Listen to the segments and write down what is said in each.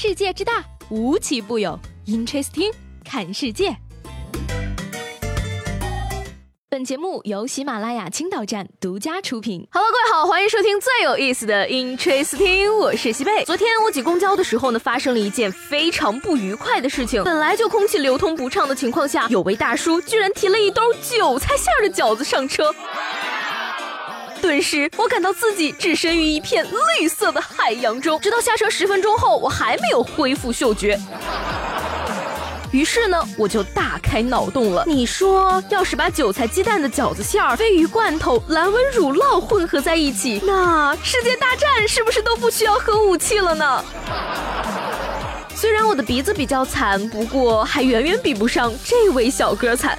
世界之大，无奇不有。Interesting，看世界。本节目由喜马拉雅青岛站独家出品。Hello，各位好，欢迎收听最有意思的 Interesting，我是西贝。昨天我挤公交的时候呢，发生了一件非常不愉快的事情。本来就空气流通不畅的情况下，有位大叔居然提了一兜韭菜馅的饺子上车。顿时，我感到自己置身于一片绿色的海洋中。直到下车十分钟后，我还没有恢复嗅觉。于是呢，我就大开脑洞了。你说，要是把韭菜鸡蛋的饺子馅儿、鲱鱼罐头、蓝纹乳酪混合在一起，那世界大战是不是都不需要核武器了呢？虽然我的鼻子比较惨，不过还远远比不上这位小哥惨。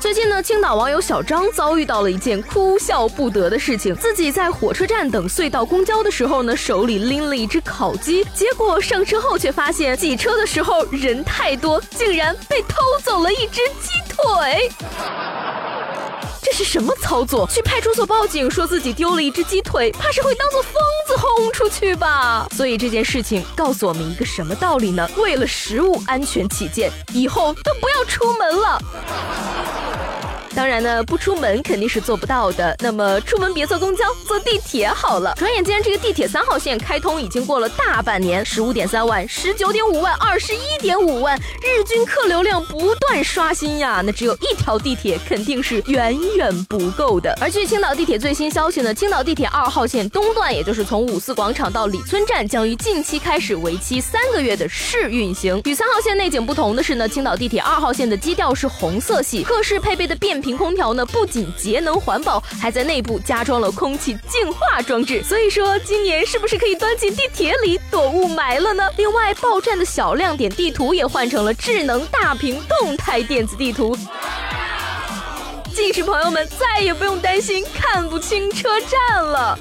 最近呢，青岛网友小张遭遇到了一件哭笑不得的事情。自己在火车站等隧道公交的时候呢，手里拎了一只烤鸡，结果上车后却发现挤车的时候人太多，竟然被偷走了一只鸡腿。这是什么操作？去派出所报警，说自己丢了一只鸡腿，怕是会当做疯子轰出去吧？所以这件事情告诉我们一个什么道理呢？为了食物安全起见，以后都不要出门了。当然呢，不出门肯定是做不到的。那么出门别坐公交，坐地铁好了。转眼间，这个地铁三号线开通已经过了大半年，十五点三万、十九点五万、二十一点五万，日均客流量不断刷新呀。那只有一条地铁肯定是远远不够的。而据青岛地铁最新消息呢，青岛地铁二号线东段，也就是从五四广场到李村站，将于近期开始为期三个月的试运行。与三号线内景不同的是呢，青岛地铁二号线的基调是红色系，客室配备的变频屏。空调呢，不仅节能环保，还在内部加装了空气净化装置。所以说，今年是不是可以端进地铁里躲雾霾了呢？另外，报站的小亮点地图也换成了智能大屏动态电子地图，近视朋友们再也不用担心看不清车站了。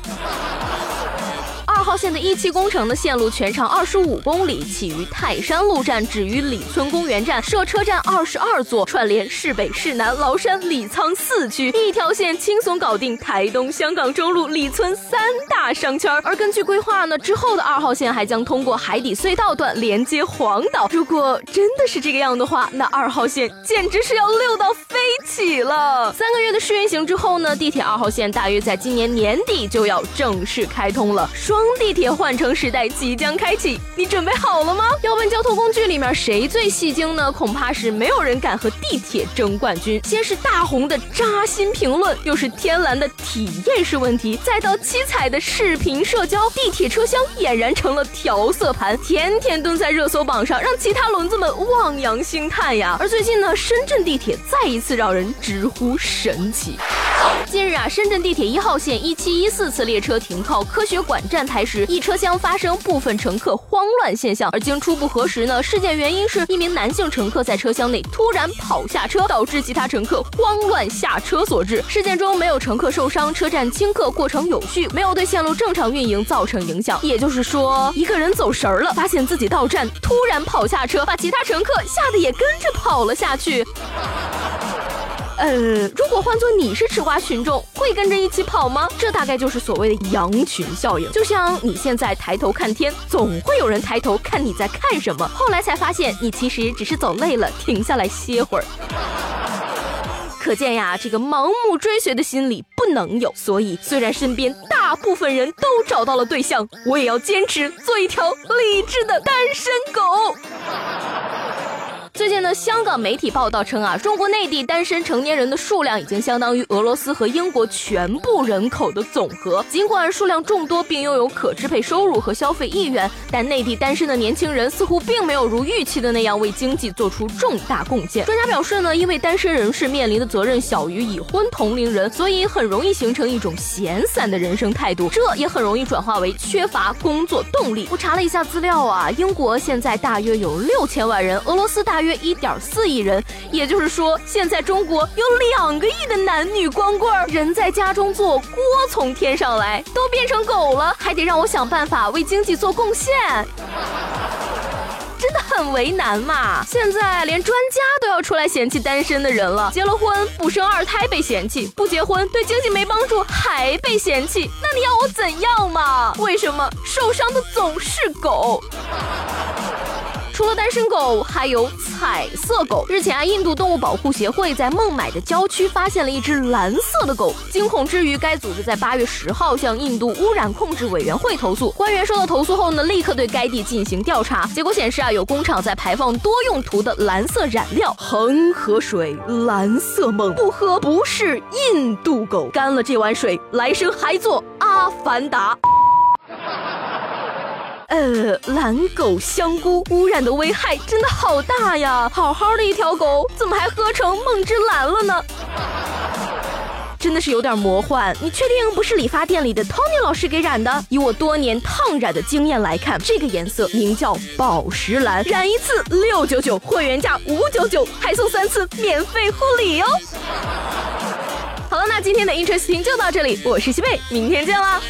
号线的一期工程的线路全长二十五公里，起于泰山路站，止于李村公园站，设车站二十二座，串联市北、市南、崂山、李沧四区，一条线轻松搞定台东、香港、中路、李村三大商圈。而根据规划呢，之后的二号线还将通过海底隧道段连接黄岛。如果真的是这个样的话，那二号线简直是要溜到飞起了。三个月的试运行之后呢，地铁二号线大约在今年年底就要正式开通了，双。地铁换乘时代即将开启，你准备好了吗？要问交通工具里面谁最戏精呢？恐怕是没有人敢和地铁争冠军。先是大红的扎心评论，又是天蓝的体验式问题，再到七彩的视频社交，地铁车厢俨然成了调色盘，天天蹲在热搜榜上，让其他轮子们望洋兴叹呀。而最近呢，深圳地铁再一次让人直呼神奇。近日啊，深圳地铁一号线一七一四次列车停靠科学馆站台时，一车厢发生部分乘客慌乱现象。而经初步核实呢，事件原因是一名男性乘客在车厢内突然跑下车，导致其他乘客慌乱下车所致。事件中没有乘客受伤，车站清客过程有序，没有对线路正常运营造成影响。也就是说，一个人走神儿了，发现自己到站突然跑下车，把其他乘客吓得也跟着跑了下去。呃，如果换做你是吃瓜群众，会跟着一起跑吗？这大概就是所谓的羊群效应。就像你现在抬头看天，总会有人抬头看你在看什么，后来才发现你其实只是走累了，停下来歇会儿。可见呀，这个盲目追随的心理不能有。所以，虽然身边大部分人都找到了对象，我也要坚持做一条理智的单身狗。最近呢，香港媒体报道称啊，中国内地单身成年人的数量已经相当于俄罗斯和英国全部人口的总和。尽管数量众多，并拥有可支配收入和消费意愿，但内地单身的年轻人似乎并没有如预期的那样为经济做出重大贡献。专家表示呢，因为单身人士面临的责任小于已婚同龄人，所以很容易形成一种闲散的人生态度，这也很容易转化为缺乏工作动力。我查了一下资料啊，英国现在大约有六千万人，俄罗斯大约。约一点四亿人，也就是说，现在中国有两个亿的男女光棍儿，人在家中坐，锅从天上来，都变成狗了，还得让我想办法为经济做贡献。真的很为难嘛。现在连专家都要出来嫌弃单身的人了，结了婚不生二胎被嫌弃，不结婚对经济没帮助还被嫌弃，那你要我怎样嘛？为什么受伤的总是狗？除了单身狗，还有彩色狗。日前啊，印度动物保护协会在孟买的郊区发现了一只蓝色的狗，惊恐之余，该组织在八月十号向印度污染控制委员会投诉。官员收到投诉后呢，立刻对该地进行调查。结果显示啊，有工厂在排放多用途的蓝色染料。恒河水蓝色梦，不喝不是印度狗，干了这碗水，来生还做阿凡达。呃，蓝狗香菇污染的危害真的好大呀！好好的一条狗，怎么还喝成梦之蓝了呢？真的是有点魔幻。你确定不是理发店里的 Tony 老师给染的？以我多年烫染的经验来看，这个颜色名叫宝石蓝，染一次六九九，会员价五九九，还送三次免费护理哦。好了，那今天的 Interesting 就到这里，我是西贝，明天见啦。